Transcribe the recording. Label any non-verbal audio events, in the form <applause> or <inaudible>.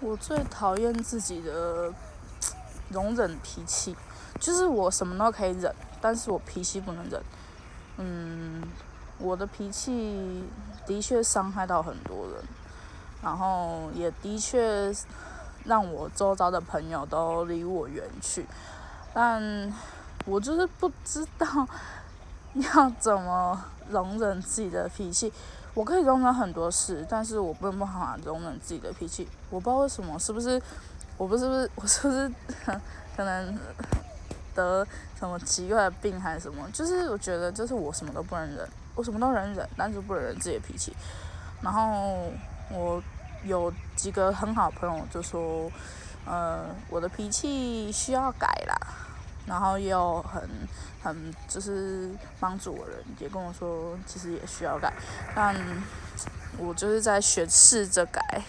我最讨厌自己的容忍脾气，就是我什么都可以忍，但是我脾气不能忍。嗯，我的脾气的确伤害到很多人，然后也的确让我周遭的朋友都离我远去，但我就是不知道 <laughs> 要怎么容忍自己的脾气。我可以容忍很多事，但是我不能不好容忍自己的脾气。我不知道为什么，是不是？我不是不是，我是不是可能得什么奇怪的病还是什么？就是我觉得，就是我什么都不能忍，我什么都能忍，但是不能忍自己的脾气。然后我有几个很好的朋友就说，呃，我的脾气需要改啦。然后也有很很就是帮助我的人，也跟我说，其实也需要改，但我就是在学试着改，